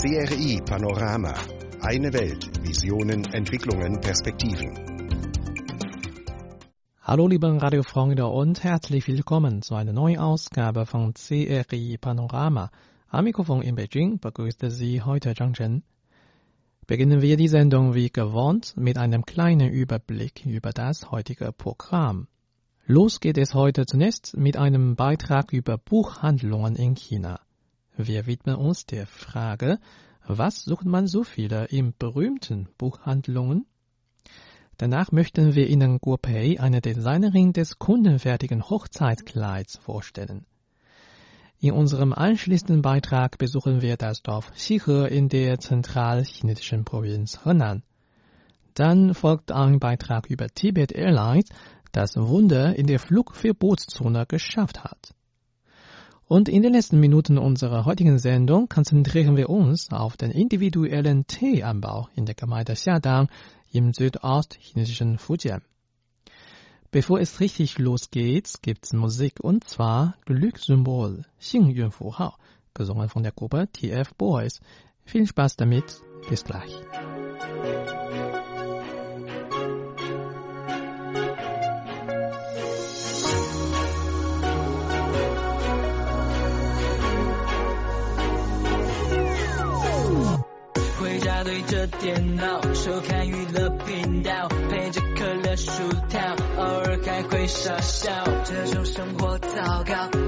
CRI Panorama. Eine Welt. Visionen, Entwicklungen, Perspektiven. Hallo liebe Radiofreunde und herzlich willkommen zu einer neuen Ausgabe von CRI Panorama. Am Mikrofon in Beijing begrüßt Sie heute Zhang Chen. Beginnen wir die Sendung wie gewohnt mit einem kleinen Überblick über das heutige Programm. Los geht es heute zunächst mit einem Beitrag über Buchhandlungen in China. Wir widmen uns der Frage, was sucht man so viele in berühmten Buchhandlungen? Danach möchten wir Ihnen Guo Pei, eine Designerin des kundenfertigen Hochzeitkleids, vorstellen. In unserem anschließenden Beitrag besuchen wir das Dorf Xihe in der zentralchinesischen Provinz Henan. Dann folgt ein Beitrag über Tibet Airlines, das Wunder in der Flugverbotszone geschafft hat. Und in den letzten Minuten unserer heutigen Sendung konzentrieren wir uns auf den individuellen Teeanbau in der Gemeinde Xiadang im südostchinesischen Fujian. Bevor es richtig losgeht, gibt's Musik und zwar Glückssymbol, Hao, gesungen von der Gruppe TF Boys. Viel Spaß damit, bis gleich. 电脑，收看娱乐频道，配着可乐薯条，偶尔还会傻笑。这种生活糟糕。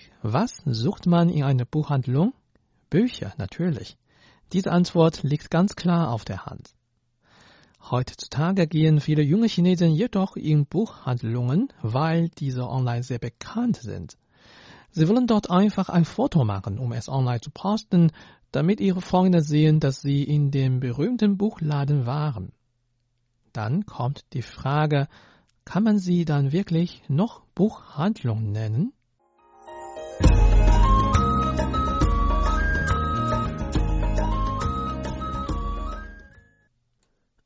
Was sucht man in einer Buchhandlung? Bücher, natürlich. Diese Antwort liegt ganz klar auf der Hand. Heutzutage gehen viele junge Chinesen jedoch in Buchhandlungen, weil diese online sehr bekannt sind. Sie wollen dort einfach ein Foto machen, um es online zu posten, damit ihre Freunde sehen, dass sie in dem berühmten Buchladen waren. Dann kommt die Frage, kann man sie dann wirklich noch Buchhandlung nennen?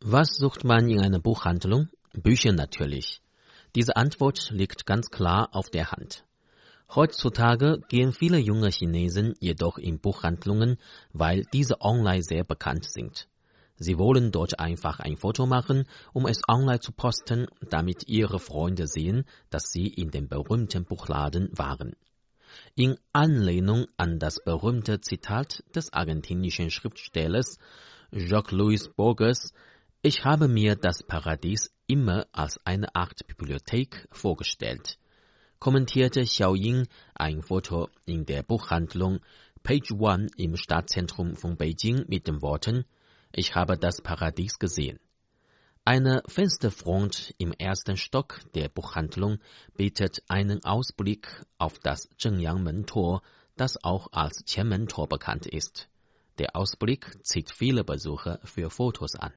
Was sucht man in einer Buchhandlung? Bücher natürlich. Diese Antwort liegt ganz klar auf der Hand. Heutzutage gehen viele junge Chinesen jedoch in Buchhandlungen, weil diese online sehr bekannt sind. Sie wollen dort einfach ein Foto machen, um es online zu posten, damit ihre Freunde sehen, dass sie in dem berühmten Buchladen waren. In Anlehnung an das berühmte Zitat des argentinischen Schriftstellers Jacques-Louis Borges ich habe mir das Paradies immer als eine Art Bibliothek vorgestellt, kommentierte Xiao Ying ein Foto in der Buchhandlung Page One im Stadtzentrum von Beijing mit den Worten Ich habe das Paradies gesehen. Eine Fensterfront im ersten Stock der Buchhandlung bietet einen Ausblick auf das Zhengyangmen-Tor, das auch als Qianmen-Tor bekannt ist. Der Ausblick zieht viele Besucher für Fotos an.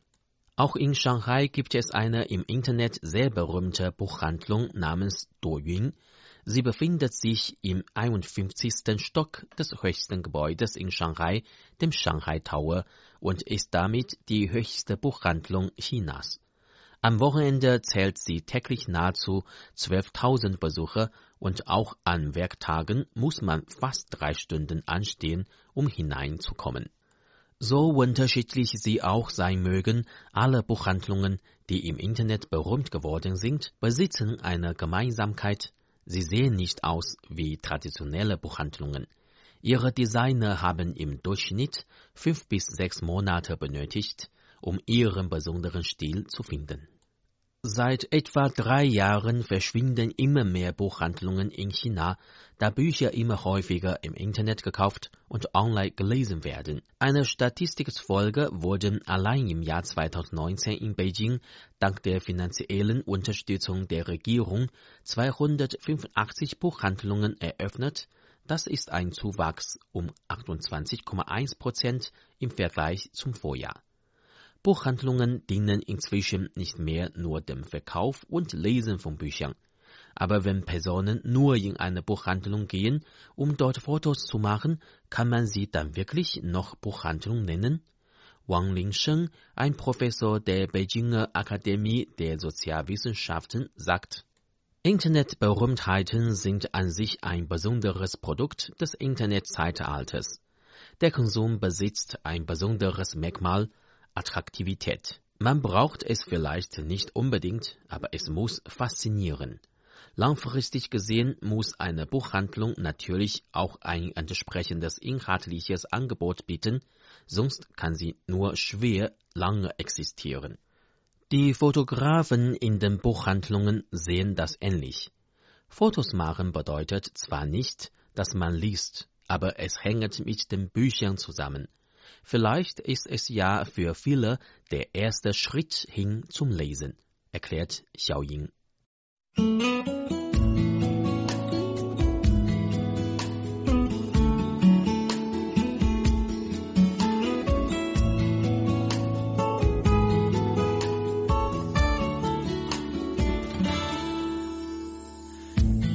Auch in Shanghai gibt es eine im Internet sehr berühmte Buchhandlung namens Doyun. Sie befindet sich im 51. Stock des höchsten Gebäudes in Shanghai, dem Shanghai Tower, und ist damit die höchste Buchhandlung Chinas. Am Wochenende zählt sie täglich nahezu 12.000 Besucher und auch an Werktagen muss man fast drei Stunden anstehen, um hineinzukommen. So unterschiedlich sie auch sein mögen, alle Buchhandlungen, die im Internet berühmt geworden sind, besitzen eine Gemeinsamkeit. Sie sehen nicht aus wie traditionelle Buchhandlungen. Ihre Designer haben im Durchschnitt fünf bis sechs Monate benötigt, um ihren besonderen Stil zu finden. Seit etwa drei Jahren verschwinden immer mehr Buchhandlungen in China, da Bücher immer häufiger im Internet gekauft und online gelesen werden. Einer Statistik zufolge wurden allein im Jahr 2019 in Beijing dank der finanziellen Unterstützung der Regierung 285 Buchhandlungen eröffnet. Das ist ein Zuwachs um 28,1 Prozent im Vergleich zum Vorjahr. Buchhandlungen dienen inzwischen nicht mehr nur dem Verkauf und Lesen von Büchern. Aber wenn Personen nur in eine Buchhandlung gehen, um dort Fotos zu machen, kann man sie dann wirklich noch Buchhandlung nennen? Wang Lingsheng, ein Professor der Beijinger Akademie der Sozialwissenschaften, sagt, Internetberühmtheiten sind an sich ein besonderes Produkt des Internetzeitalters. Der Konsum besitzt ein besonderes Merkmal, Attraktivität. Man braucht es vielleicht nicht unbedingt, aber es muss faszinieren. Langfristig gesehen muss eine Buchhandlung natürlich auch ein entsprechendes inhaltliches Angebot bieten, sonst kann sie nur schwer lange existieren. Die Fotografen in den Buchhandlungen sehen das ähnlich. Fotos machen bedeutet zwar nicht, dass man liest, aber es hängt mit den Büchern zusammen. Vielleicht ist es ja für viele der erste Schritt hin zum Lesen, erklärt Xiao Ying.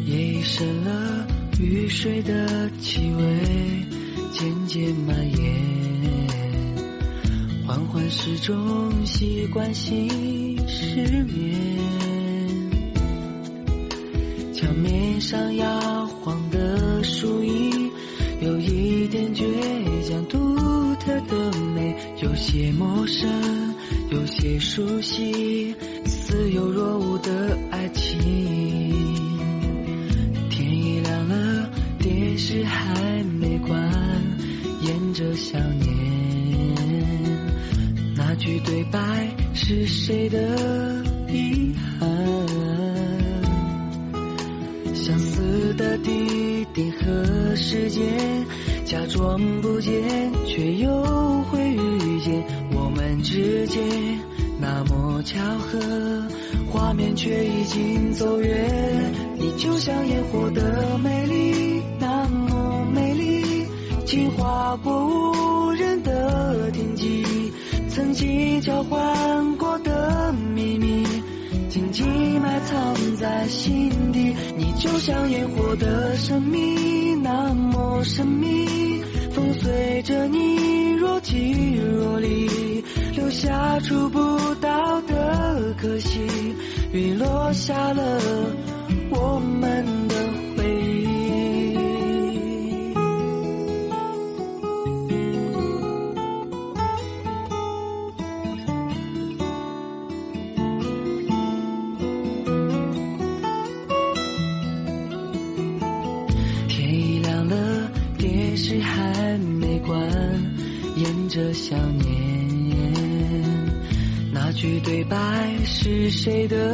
夜已深了，雨水的气味渐渐蔓延， 缓缓时钟习惯性失眠，墙面上摇晃的树影有一点倔强独特的美，有些陌生，有些熟悉，似有若无的爱情。天已亮了，电视还句对白是谁的遗憾？相似的地点和时间，假装不见，却又会遇见。我们之间那么巧合，画面却已经走远。你就像烟火的美丽，那么美丽，轻划过无人，曾经交换过的秘密。静静埋藏在心底，你就像烟火的神秘，那么神秘。风随着你若即若离，留下触不到的可惜。雨落下了谁的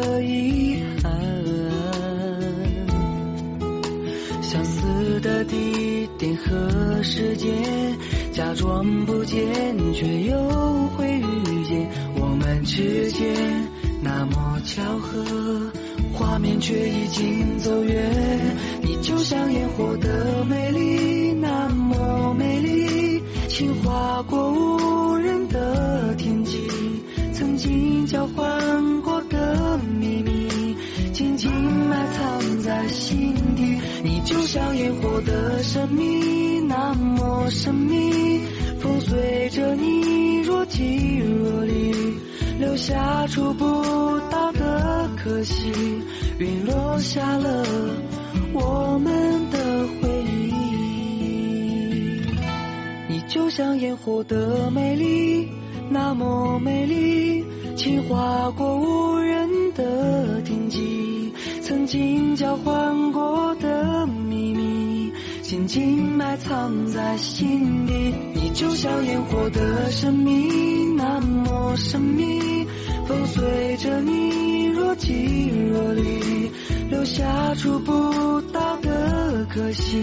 么美丽，轻划过无人的天际，曾经交换过的秘密，静静埋藏在心底。你就像烟火的神秘，那么神秘，风随着你若即若离，留下触不到的可惜。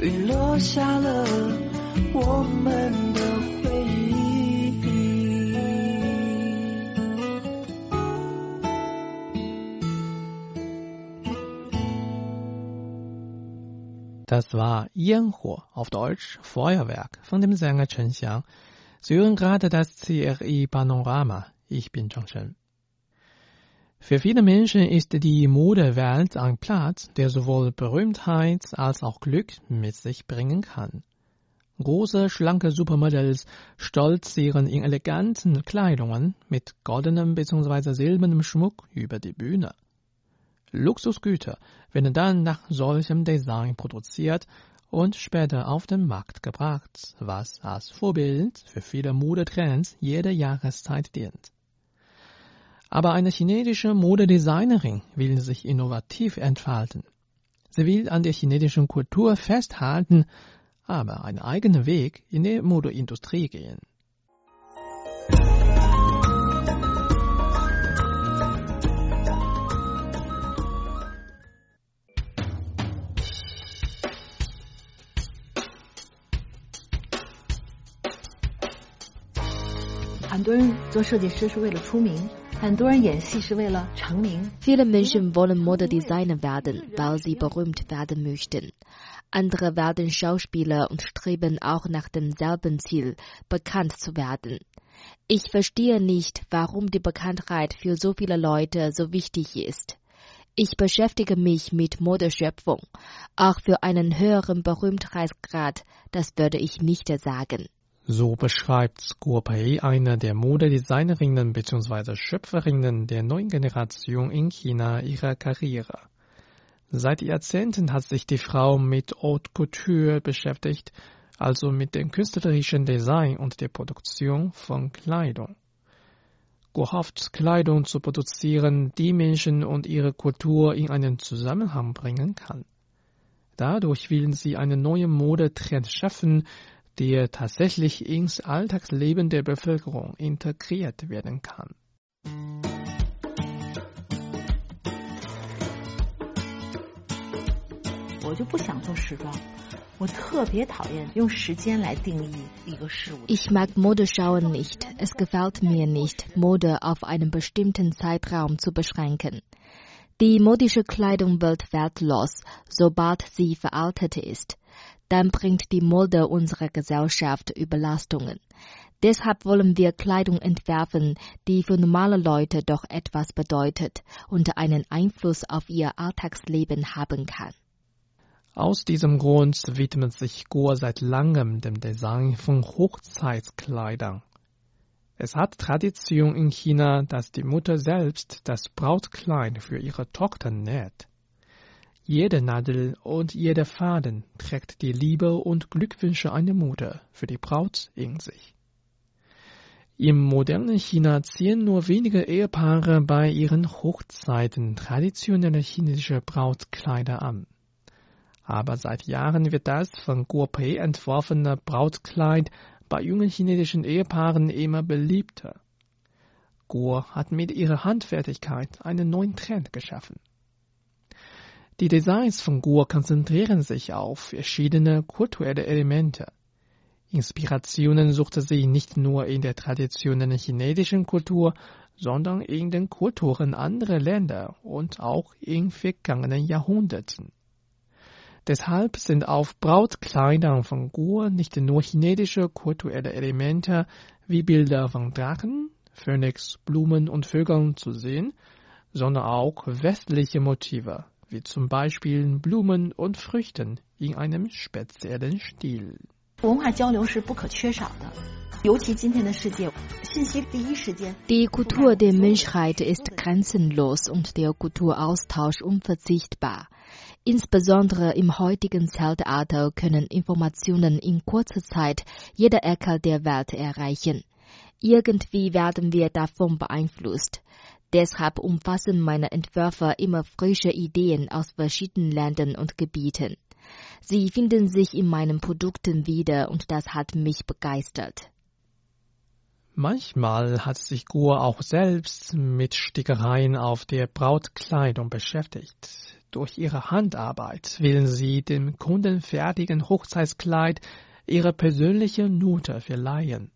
雨落下了我们的 Das war Yanhuo, auf Deutsch Feuerwerk, von dem Sänger Chen Xiang. Sie hören gerade das CRI Panorama. Ich bin Zhang Shen. Für viele Menschen ist die Modewelt ein Platz, der sowohl Berühmtheit als auch Glück mit sich bringen kann. Große, schlanke Supermodels stolzieren in eleganten Kleidungen mit goldenem bzw. silbernem Schmuck über die Bühne. Luxusgüter werden dann nach solchem Design produziert und später auf den Markt gebracht, was als Vorbild für viele Modetrends jeder Jahreszeit dient. Aber eine chinesische Modedesignerin will sich innovativ entfalten. Sie will an der chinesischen Kultur festhalten, aber einen eigenen Weg in der Modeindustrie gehen. Viele Menschen wollen Modedesigner werden, weil sie berühmt werden möchten. Andere werden Schauspieler und streben auch nach demselben Ziel, bekannt zu werden. Ich verstehe nicht, warum die Bekanntheit für so viele Leute so wichtig ist. Ich beschäftige mich mit Modeschöpfung. Auch für einen höheren Berühmtheitsgrad, das würde ich nicht sagen. So beschreibt Guo Pei eine der Modedesignerinnen bzw. Schöpferinnen der neuen Generation in China ihre Karriere. Seit Jahrzehnten hat sich die Frau mit Haute Couture beschäftigt, also mit dem künstlerischen Design und der Produktion von Kleidung. Guo hofft, Kleidung zu produzieren, die Menschen und ihre Kultur in einen Zusammenhang bringen kann. Dadurch willen sie einen neuen Modetrend schaffen, der tatsächlich ins Alltagsleben der Bevölkerung integriert werden kann. Ich mag Modeschauen nicht. Es gefällt mir nicht, Mode auf einen bestimmten Zeitraum zu beschränken. Die modische Kleidung wird wertlos, sobald sie veraltet ist. Dann bringt die Mode unserer Gesellschaft Überlastungen. Deshalb wollen wir Kleidung entwerfen, die für normale Leute doch etwas bedeutet und einen Einfluss auf ihr Alltagsleben haben kann. Aus diesem Grund widmet sich Guo seit langem dem Design von Hochzeitskleidern. Es hat Tradition in China, dass die Mutter selbst das Brautkleid für ihre Tochter näht. Jede Nadel und jeder Faden trägt die Liebe und Glückwünsche einer Mutter für die Braut in sich. Im modernen China ziehen nur wenige Ehepaare bei ihren Hochzeiten traditionelle chinesische Brautkleider an. Aber seit Jahren wird das von Guo Pei entworfene Brautkleid bei jungen chinesischen Ehepaaren immer beliebter. Guo hat mit ihrer Handfertigkeit einen neuen Trend geschaffen. Die Designs von Guo konzentrieren sich auf verschiedene kulturelle Elemente. Inspirationen suchte sie nicht nur in der traditionellen chinesischen Kultur, sondern in den Kulturen anderer Länder und auch in vergangenen Jahrhunderten. Deshalb sind auf Brautkleidern von Guo nicht nur chinesische kulturelle Elemente wie Bilder von Drachen, Phönix, Blumen und Vögeln zu sehen, sondern auch westliche Motive, wie zum Beispiel Blumen und Früchten in einem speziellen Stil. 文化交流是不可缺少的，尤其今天的世界，信息第一时间。 Die Kultur der Menschheit ist grenzenlos und der Kulturaustausch unverzichtbar. Insbesondere im heutigen Zeitalter können Informationen in kurzer Zeit jede Ecke der Welt erreichen. Irgendwie werden wir davon beeinflusst. Deshalb umfassen meine Entwürfe immer frische Ideen aus verschiedenen Ländern und Gebieten. Sie finden sich in meinen Produkten wieder und das hat mich begeistert. Manchmal hat sich Guo auch selbst mit Stickereien auf der Brautkleidung beschäftigt. Durch ihre Handarbeit will sie dem kundenfertigen Hochzeitskleid ihre persönliche Note verleihen.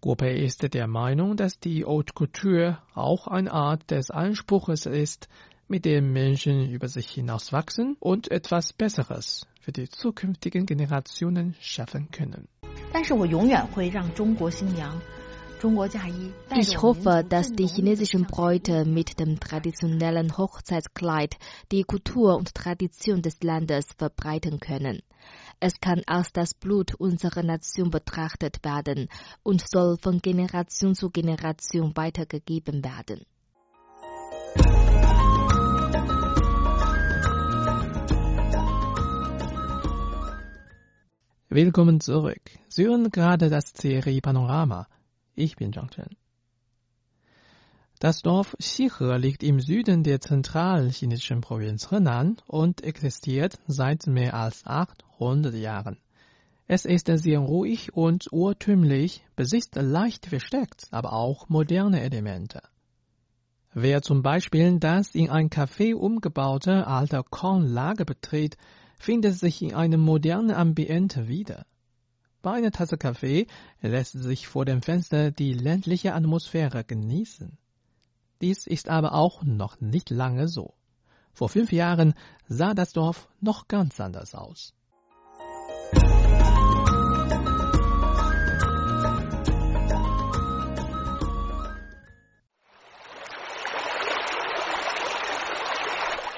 Guopei ist der Meinung, dass die Haute Couture auch eine Art des Anspruches ist, mit dem Menschen über sich hinauswachsen und etwas Besseres für die zukünftigen Generationen schaffen können. 但是我永远会让中国新娘、中国嫁衣。带着 ich hoffe, dass die chinesischen Bräute mit dem traditionellen Hochzeitskleid die Kultur und Tradition des Landes verbreiten können. Es kann als das Blut unserer Nation betrachtet werden und soll von Generation zu Generation weitergegeben werden. Willkommen zurück. Sie hören gerade das Serie Panorama. Ich bin Zhang Chen. Das Dorf Xihe liegt im Süden der zentralchinesischen Provinz Henan und existiert seit mehr als 800 Jahren. Es ist sehr ruhig und urtümlich, besitzt leicht versteckt, aber auch moderne Elemente. Wer zum Beispiel das in ein Café umgebaute alte Kornlager betritt, findet sich in einem modernen Ambiente wieder. Bei einer Tasse Kaffee lässt sich vor dem Fenster die ländliche Atmosphäre genießen. Dies ist aber auch noch nicht lange so. Vor fünf Jahren sah das Dorf noch ganz anders aus.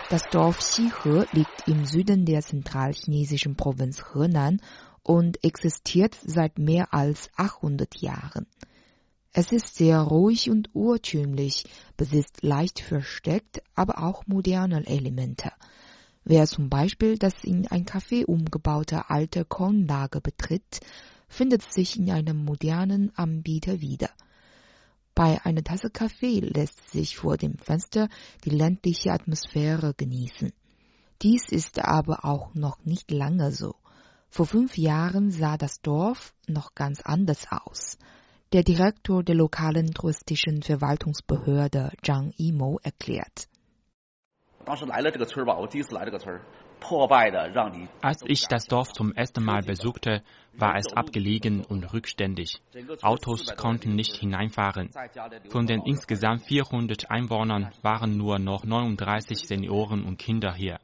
Das Dorf Xihe liegt im Süden der zentralchinesischen Provinz Henan und existiert seit mehr als 800 Jahren. Es ist sehr ruhig und urtümlich, besitzt leicht versteckt, aber auch moderne Elemente. Wer zum Beispiel das in ein Café umgebaute alte Kornlager betritt, findet sich in einem modernen Anbieter wieder. Bei einer Tasse Kaffee lässt sich vor dem Fenster die ländliche Atmosphäre genießen. Dies ist aber auch noch nicht lange so. Vor fünf Jahren sah das Dorf noch ganz anders aus. Der Direktor der lokalen touristischen Verwaltungsbehörde Zhang Yimo erklärt. Als ich das Dorf zum ersten Mal besuchte, war es abgelegen und rückständig. Autos konnten nicht hineinfahren. Von den insgesamt 400 Einwohnern waren nur noch 39 Senioren und Kinder hier.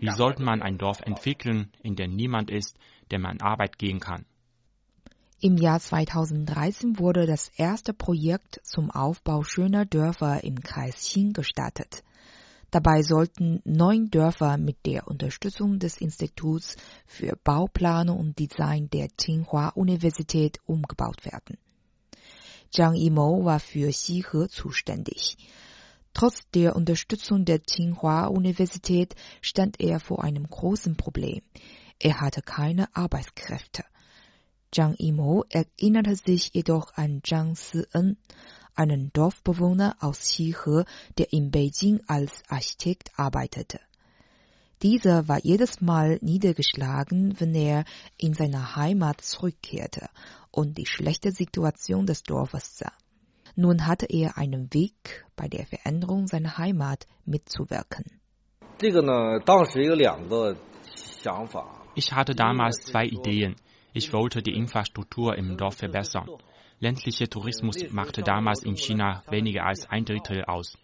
Wie sollte man ein Dorf entwickeln, in dem niemand ist, der man Arbeit gehen kann? Im Jahr 2013 wurde das erste Projekt zum Aufbau schöner Dörfer im Kreis Xin gestartet. Dabei sollten neun Dörfer mit der Unterstützung des Instituts für Bauplanung und Design der Tsinghua Universität umgebaut werden. Zhang Yimou war für Xihe zuständig. Trotz der Unterstützung der Tsinghua Universität stand er vor einem großen Problem. Er hatte keine Arbeitskräfte. Zhang Yimou erinnerte sich jedoch an Zhang Si-en, einen Dorfbewohner aus Xihe, der in Beijing als Architekt arbeitete. Dieser war jedes Mal niedergeschlagen, wenn er in seine Heimat zurückkehrte und die schlechte Situation des Dorfes sah. Nun hatte er einen Weg, bei der Veränderung seiner Heimat mitzuwirken. Ich hatte damals zwei Ideen. Ich wollte die Infrastruktur im Dorf verbessern. Ländlicher Tourismus machte damals in China weniger als ein Drittel aus.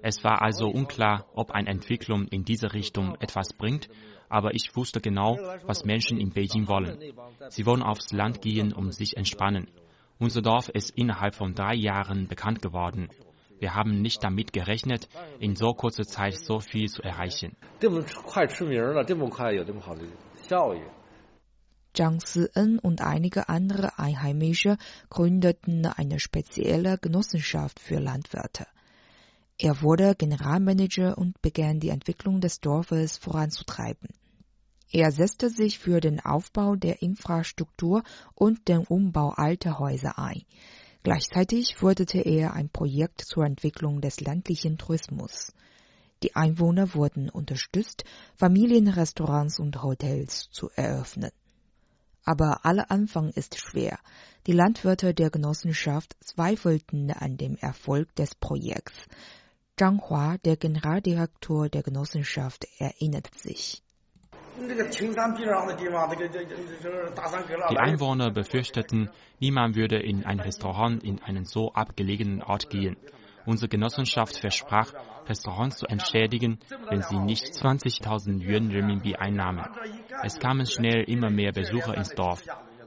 Es war also unklar, ob eine Entwicklung in diese Richtung etwas bringt, aber ich wusste genau, was Menschen in Beijing wollen. Sie wollen aufs Land gehen, um sich entspannen. Unser Dorf ist innerhalb von drei Jahren bekannt geworden. Wir haben nicht damit gerechnet, in so kurzer Zeit so viel zu erreichen. Zhang Si-en und einige andere Einheimische gründeten eine spezielle Genossenschaft für Landwirte. Er wurde Generalmanager und begann die Entwicklung des Dorfes voranzutreiben. Er setzte sich für den Aufbau der Infrastruktur und den Umbau alter Häuser ein. Gleichzeitig förderte er ein Projekt zur Entwicklung des ländlichen Tourismus. Die Einwohner wurden unterstützt, Familienrestaurants und Hotels zu eröffnen. Aber aller Anfang ist schwer. Die Landwirte der Genossenschaft zweifelten an dem Erfolg des Projekts. Zhang Hua, der Generaldirektor der Genossenschaft, erinnert sich. Die Einwohner befürchteten, niemand würde in ein Restaurant in einen so abgelegenen Ort gehen. Unsere Genossenschaft versprach, Restaurants zu entschädigen, wenn sie nicht 20.000 Yuan Renminbi einnahmen. Es kamen schnell immer mehr Besucher ins Dorf.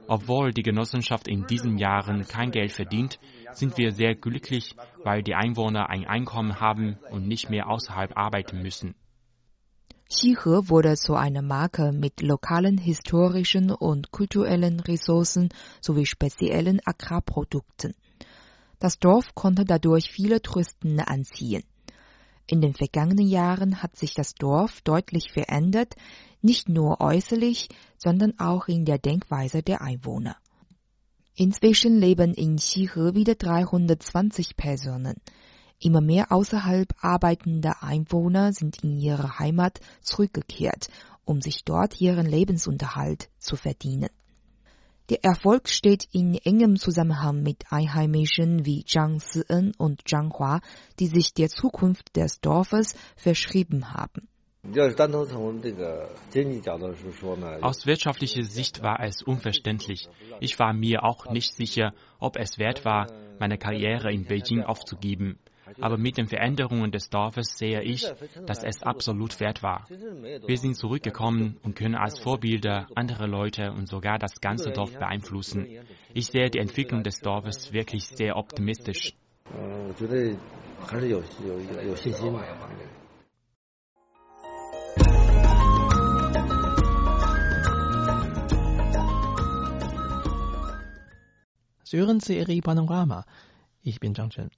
Obwohl die Genossenschaft in diesen Jahren kein Geld verdient, sind wir sehr glücklich, weil die Einwohner ein Einkommen haben und nicht mehr außerhalb arbeiten müssen. Xihe wurde zu einer Marke mit lokalen historischen und kulturellen Ressourcen sowie speziellen Agrarprodukten. Das Dorf konnte dadurch viele Touristen anziehen. In den vergangenen Jahren hat sich das Dorf deutlich verändert, nicht nur äußerlich, sondern auch in der Denkweise der Einwohner. Inzwischen leben in Xihe wieder 320 Personen. Immer mehr außerhalb arbeitende Einwohner sind in ihre Heimat zurückgekehrt, um sich dort ihren Lebensunterhalt zu verdienen. Der Erfolg steht in engem Zusammenhang mit Einheimischen wie Zhang Si-en und Zhang Hua, die sich der Zukunft des Dorfes verschrieben haben. Aus wirtschaftlicher Sicht war es unverständlich. Ich war mir auch nicht sicher, ob es wert war, meine Karriere in Beijing aufzugeben. Aber mit den Veränderungen des Dorfes sehe ich, dass es absolut wert war. Wir sind zurückgekommen und können als Vorbilder andere Leute und sogar das ganze Dorf beeinflussen. Ich sehe die Entwicklung des Dorfes wirklich sehr optimistisch. Sie hören CRI Panorama. Ich bin Zhang Chen.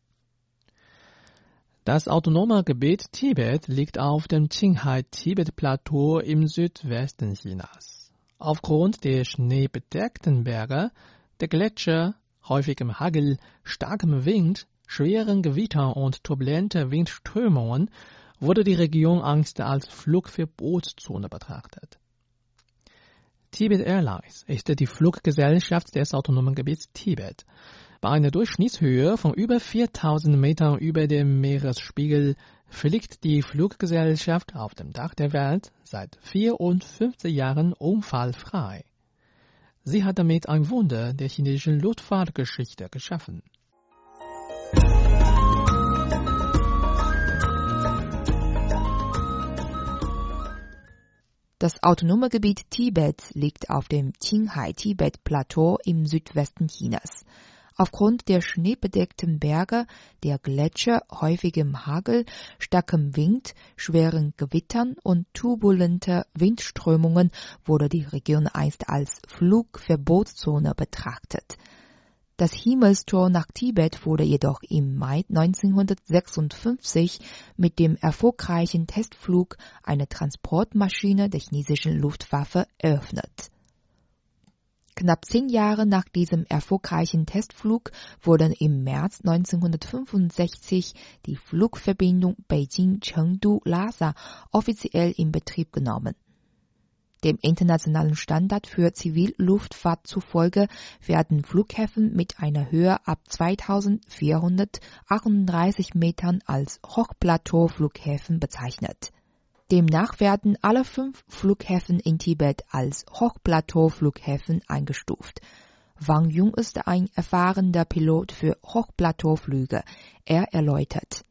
Das autonome Gebiet Tibet liegt auf dem Qinghai-Tibet-Plateau im Südwesten Chinas. Aufgrund der schneebedeckten Berge, der Gletscher, häufigem Hagel, starkem Wind, schweren Gewittern und turbulente Windströmungen wurde die Region Angst als Flugverbotszone betrachtet. Tibet Airlines ist die Fluggesellschaft des autonomen Gebiets Tibet. Bei einer Durchschnittshöhe von über 4000 Metern über dem Meeresspiegel fliegt die Fluggesellschaft auf dem Dach der Welt seit 54 Jahren unfallfrei. Sie hat damit ein Wunder der chinesischen Luftfahrtgeschichte geschaffen. Das autonome Gebiet Tibet liegt auf dem Qinghai-Tibet-Plateau im Südwesten Chinas. Aufgrund der schneebedeckten Berge, der Gletscher, häufigem Hagel, starkem Wind, schweren Gewittern und turbulenter Windströmungen wurde die Region einst als Flugverbotszone betrachtet. Das Himmelstor nach Tibet wurde jedoch im Mai 1956 mit dem erfolgreichen Testflug einer Transportmaschine der chinesischen Luftwaffe eröffnet. Knapp zehn Jahre nach diesem erfolgreichen Testflug wurden im März 1965 die Flugverbindung Beijing-Chengdu-Lhasa offiziell in Betrieb genommen. Dem internationalen Standard für Zivilluftfahrt zufolge werden Flughäfen mit einer Höhe ab 2438 Metern als Hochplateauflughäfen bezeichnet. Demnach werden alle fünf Flughäfen in Tibet als Hochplateauflughäfen eingestuft. Wang Jung ist ein erfahrener Pilot für Hochplateauflüge. Er erläutert.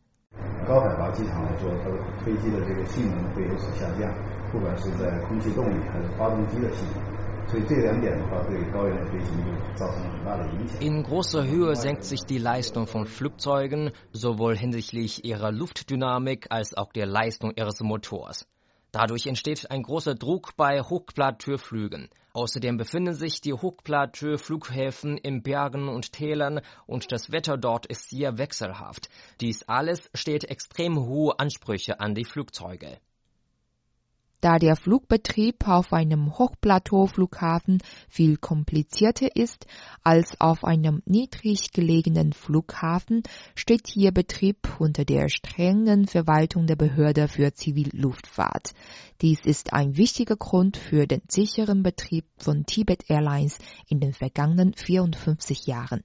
高海拔机场来说，它的飞机的这个性能会有所下降，不管是在空气动力还是发动机的系统。所以这两点的话，对高原的飞行就造成了很大的影响。 In großer Höhe senkt sich die Leistung von Flugzeugen, sowohl hinsichtlich ihrer Luftdynamik als auch der Leistung ihres Motors. Dadurch entsteht ein großer Druck bei Hochplateauflügen. Außerdem befinden sich die Hochplateauflughäfen in Bergen und Tälern und das Wetter dort ist sehr wechselhaft. Dies alles stellt extrem hohe Ansprüche an die Flugzeuge. Da der Flugbetrieb auf einem Hochplateauflughafen viel komplizierter ist als auf einem niedrig gelegenen Flughafen, steht hier Betrieb unter der strengen Verwaltung der Behörde für Zivilluftfahrt. Dies ist ein wichtiger Grund für den sicheren Betrieb von Tibet Airlines in den vergangenen 54 Jahren.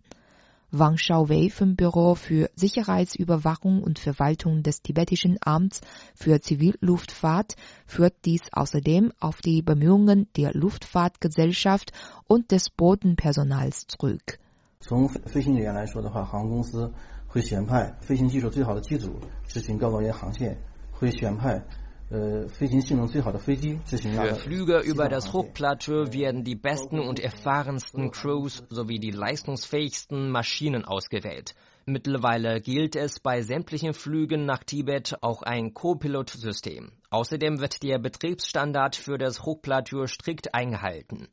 Wang Xiaowei vom Büro für Sicherheitsüberwachung und Verwaltung des tibetischen Amts für Zivilluftfahrt führt dies außerdem auf die Bemühungen der Luftfahrtgesellschaft und des Bodenpersonals zurück. 从飞行人员来说的话，航空公司会选派飞行技术最好的机组执行高高原航线，会选派 für Flüge über das Hochplateau werden die besten und erfahrensten Crews sowie die leistungsfähigsten Maschinen ausgewählt. Mittlerweile gilt es bei sämtlichen Flügen nach Tibet auch ein Co-Pilot-System. Außerdem wird der Betriebsstandard für das Hochplateau strikt eingehalten.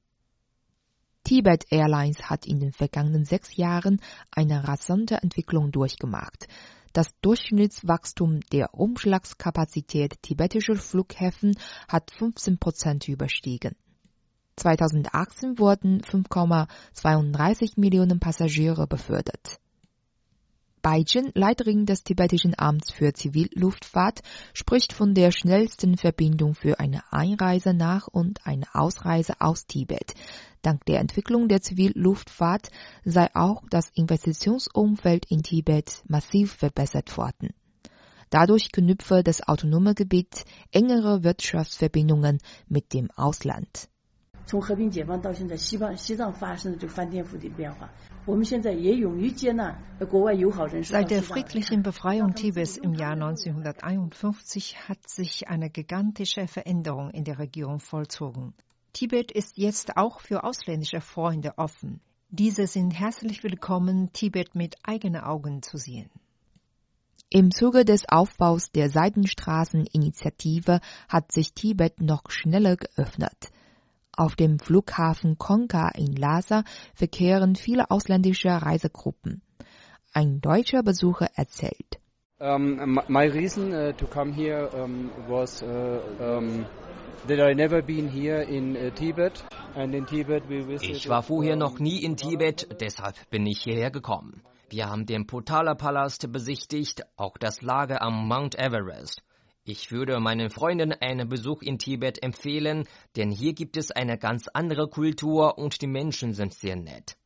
Tibet Airlines hat in den vergangenen sechs Jahren eine rasante Entwicklung durchgemacht. Das Durchschnittswachstum der Umschlagskapazität tibetischer Flughäfen hat 15 Prozent überstiegen. 2018 wurden 5,32 Millionen Passagiere befördert. Baijin, Leiterin des tibetischen Amts für Zivilluftfahrt, spricht von der schnellsten Verbindung für eine Einreise nach und eine Ausreise aus Tibet. Dank der Entwicklung der Zivilluftfahrt sei auch das Investitionsumfeld in Tibet massiv verbessert worden. Dadurch knüpfe das autonome Gebiet engere Wirtschaftsverbindungen mit dem Ausland. Seit der friedlichen Befreiung Tibets im Jahr 1951 hat sich eine gigantische Veränderung in der Regierung vollzogen. Tibet ist jetzt auch für ausländische Freunde offen. Diese sind herzlich willkommen, Tibet mit eigenen Augen zu sehen. Im Zuge des Aufbaus der Seidenstraßeninitiative hat sich Tibet noch schneller geöffnet. Auf dem Flughafen Konka in Lhasa verkehren viele ausländische Reisegruppen. Ein deutscher Besucher erzählt. Um, my reason uh, to come here um, was uh, um, that I never been here in uh, Tibet. And in Tibet we visited, Ich war vorher noch nie in Tibet, deshalb bin ich hierher gekommen. Wir haben den Potala Palast besichtigt, auch das Lager am Mount Everest. Ich würde meinen Freunden einen Besuch in Tibet empfehlen, denn hier gibt es eine ganz andere Kultur und die Menschen sind sehr nett.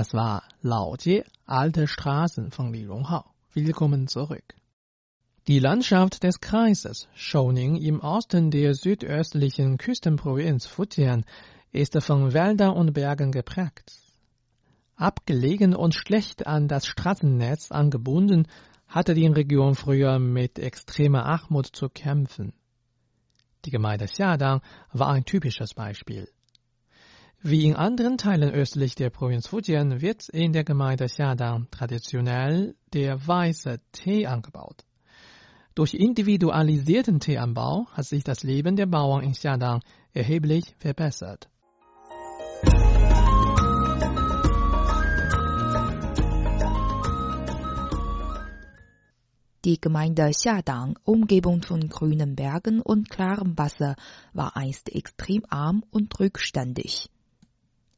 Das war Laojie, alte Straßen von Li Ronghao. Willkommen zurück. Die Landschaft des Kreises Shouning im Osten der südöstlichen Küstenprovinz Fujian ist von Wäldern und Bergen geprägt. Abgelegen und schlecht an das Straßennetz angebunden, hatte die Region früher mit extremer Armut zu kämpfen. Die Gemeinde Xiadang war ein typisches Beispiel. Wie in anderen Teilen östlich der Provinz Fujian wird in der Gemeinde Xiadang traditionell der weiße Tee angebaut. Durch individualisierten Teeanbau hat sich das Leben der Bauern in Xiadang erheblich verbessert. Die Gemeinde Xiadang, umgeben von grünen Bergen und klarem Wasser, war einst extrem arm und rückständig.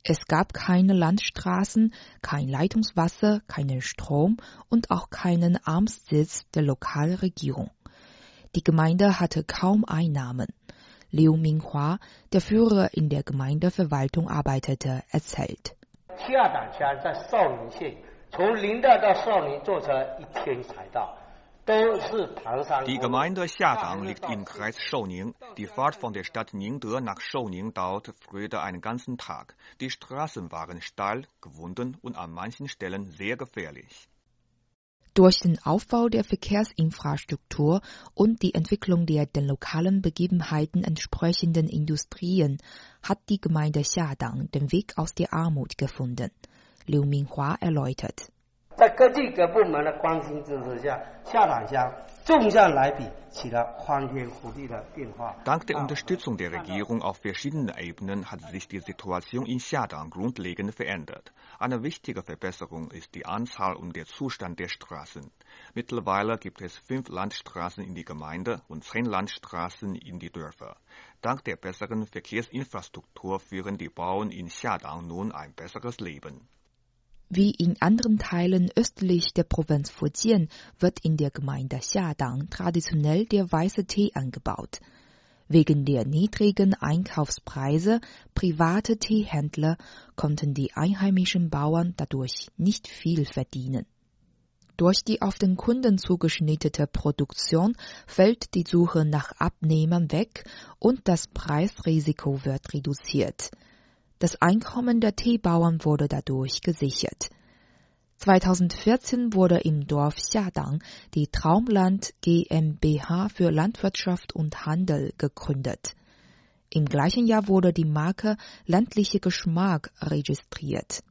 Es gab keine Landstraßen, kein Leitungswasser, keinen Strom und auch keinen Amtssitz der Lokalregierung. Die Gemeinde hatte kaum Einnahmen. Liu Minghua, der Führer in der Gemeindeverwaltung arbeitete, erzählt. Die Gemeinde Xiagang liegt im Kreis Shouning. Die Fahrt von der Stadt Ningde nach Shouning dauerte früher einen ganzen Tag. Die Straßen waren steil, gewunden und an manchen Stellen sehr gefährlich. Durch den Aufbau der Verkehrsinfrastruktur und die Entwicklung der den lokalen Begebenheiten entsprechenden Industrien hat die Gemeinde Xiadang den Weg aus der Armut gefunden. Liu Minghua erläutert. 在各地各部门的关心支持下，下党乡纵向来比起了翻天覆地的变化。 Dank der Unterstützung der Regierung auf verschiedenen Ebenen hat sich die Situation in Xiadang grundlegend verändert. Eine wichtige Verbesserung ist die Anzahl und der Zustand der Straßen. Mittlerweile gibt es fünf Landstraßen in die Gemeinde und zehn Landstraßen in die Dörfer. Dank der besseren Verkehrsinfrastruktur führen die Bauern in Xiadang nun ein besseres Leben. Wie in anderen Teilen östlich der Provinz Fujian wird in der Gemeinde Xiadang traditionell der weiße Tee angebaut. Wegen der niedrigen Einkaufspreise private Teehändler konnten die einheimischen Bauern dadurch nicht viel verdienen. Durch die auf den Kunden zugeschnittene Produktion fällt die Suche nach Abnehmern weg und das Preisrisiko wird reduziert. Das Einkommen der Teebauern wurde dadurch gesichert. 2014 wurde im Dorf Xiadang die Traumland GmbH für Landwirtschaft und Handel gegründet. Im gleichen Jahr wurde die Marke Ländliche Geschmack registriert.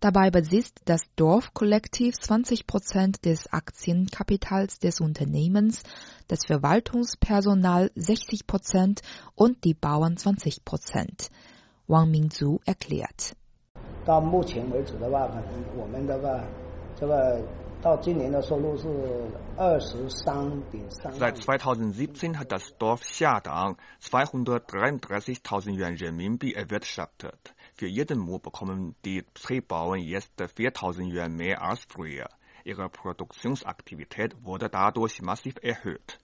Dabei besitzt das Dorfkollektiv 20 Prozent des Aktienkapitals des Unternehmens, das Verwaltungspersonal 60 Prozent und die Bauern 20 Prozent. Wang Mingzu erklärt. 到目前为止的话，可能我们这个这个到今年的收入是二十三点三。 Seit 2017 hat das Dorf Xiadang 233.000 Yuan Renminbi erwirtschaftet. Für jeden Mu bekommen die Drehbauern jetzt 4.000 Yuan mehr als früher. Ihre Produktionsaktivität wurde dadurch massiv erhöht.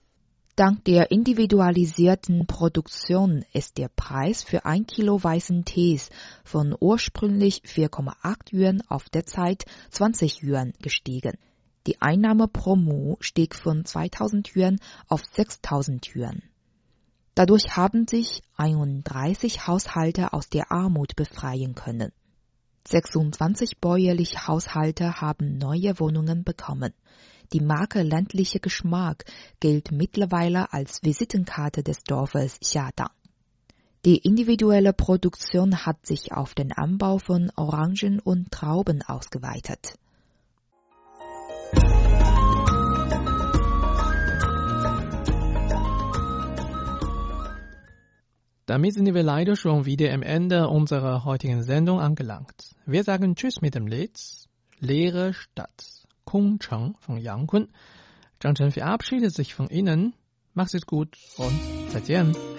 Dank der individualisierten Produktion ist der Preis für ein Kilo weißen Tees von ursprünglich 4,8 Yuan auf derzeit 20 Yuan gestiegen. Die Einnahme pro Mu stieg von 2000 Yuan auf 6000 Yuan. Dadurch haben sich 31 Haushalte aus der Armut befreien können. 26 bäuerliche Haushalte haben neue Wohnungen bekommen. Die Marke ländliche Geschmack gilt mittlerweile als Visitenkarte des Dorfes Xiadang. Die individuelle Produktion hat sich auf den Anbau von Orangen und Trauben ausgeweitet. Damit sind wir leider schon wieder am Ende unserer heutigen Sendung angelangt. Wir sagen Tschüss mit dem Lied Leere Stadt. Kung Cheng von Yang Kun. Zhang Chen verabschiedet sich von Ihnen. Macht es gut und 再见。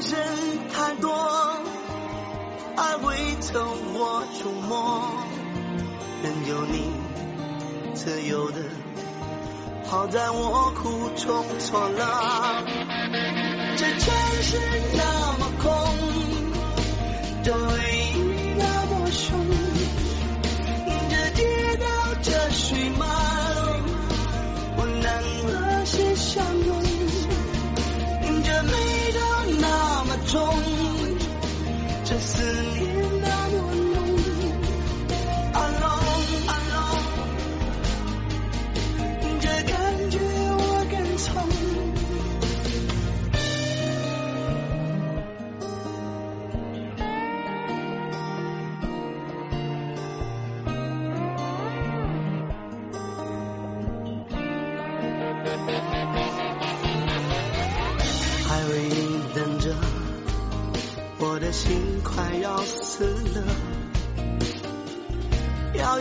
人太多，爱会从我触摸，任由你自由的好在我苦中作乐。这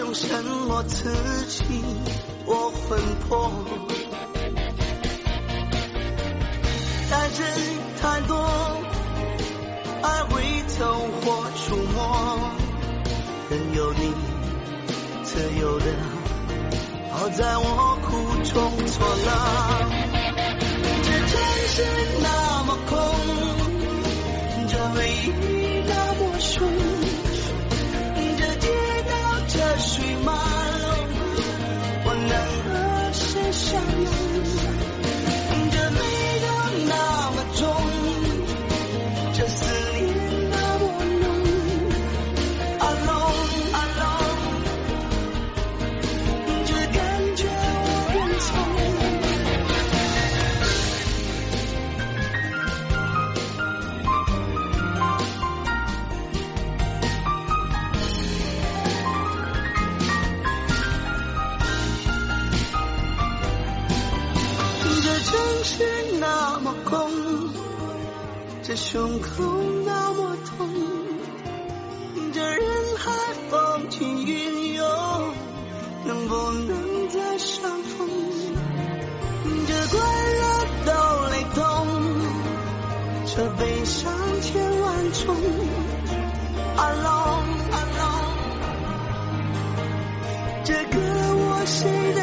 用什么刺激我魂魄？太真太多，爱会走火触摸，任由你自由的好在我苦中作乐。这城市那么空，这回忆城市那么空，这胸口那么痛，这人海风起云涌，能不能再相逢？这快乐都雷同，这悲伤千万种。Alone, alone，这个我谁